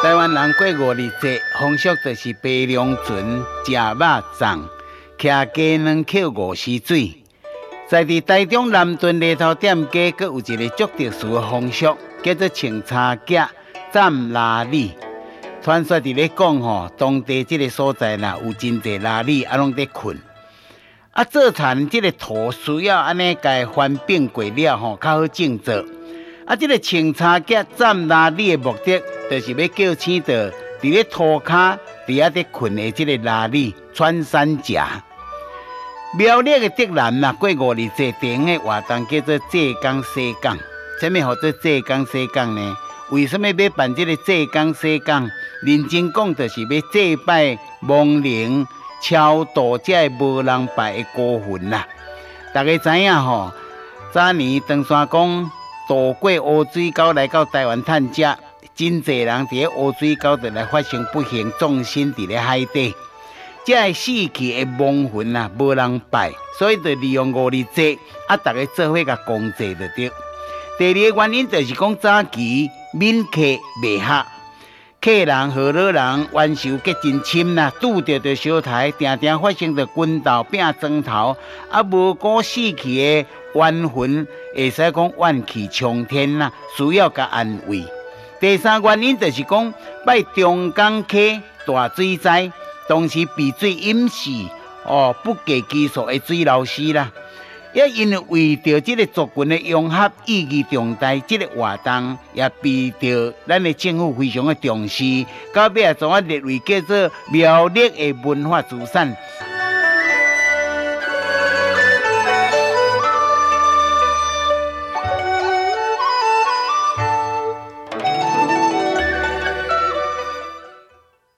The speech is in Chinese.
台湾人过五日节风俗就是爬龙船、食肉粽、徛鸡卵、捡五丝水。在伫台中南屯犁头店家，阁有一个足特殊的风俗，叫做穿插脚斩腊鲤。传说伫咧讲吼，当地这个所在啦，有真侪腊鲤啊，拢在困。啊，做田这个土需要安尼甲伊翻变过了吼，较好种作。啊，这个穿插脚斩腊鲤的目的。就是要叫醒着伫咧土骹伫遐咧困的这个腊鲤穿山甲。苗栗的竹南呐，过五日节顶的活动叫做浙江西港。什么叫做浙江西港呢？为什么要办这个浙江西港？认真讲，就是要祭拜亡灵，超度这无人拜的孤魂呐。大家知影吼，早年长山公渡过乌水沟来到台湾探食。真济人伫咧乌水沟头来发生不幸，葬身伫咧海底，这死去的亡魂啊，无人拜，所以就利用五日节啊，大家做伙甲公祭就对。第二个原因就是讲早期闽客袂合，客人和老人冤仇结真深呐，拄着着相杀，定定发生着军斗拼砖头，啊，无辜死去的冤魂会使讲怨气冲天呐，需要甲安慰。第三原因就是讲拜中江客大水灾，当时备水淹死哦，不计其数的水老师啦。也因为为着这个族群的融合意义重大，这个活动也被着咱的政府非常的重视，到尾也将我列为叫做苗栗的文化资产。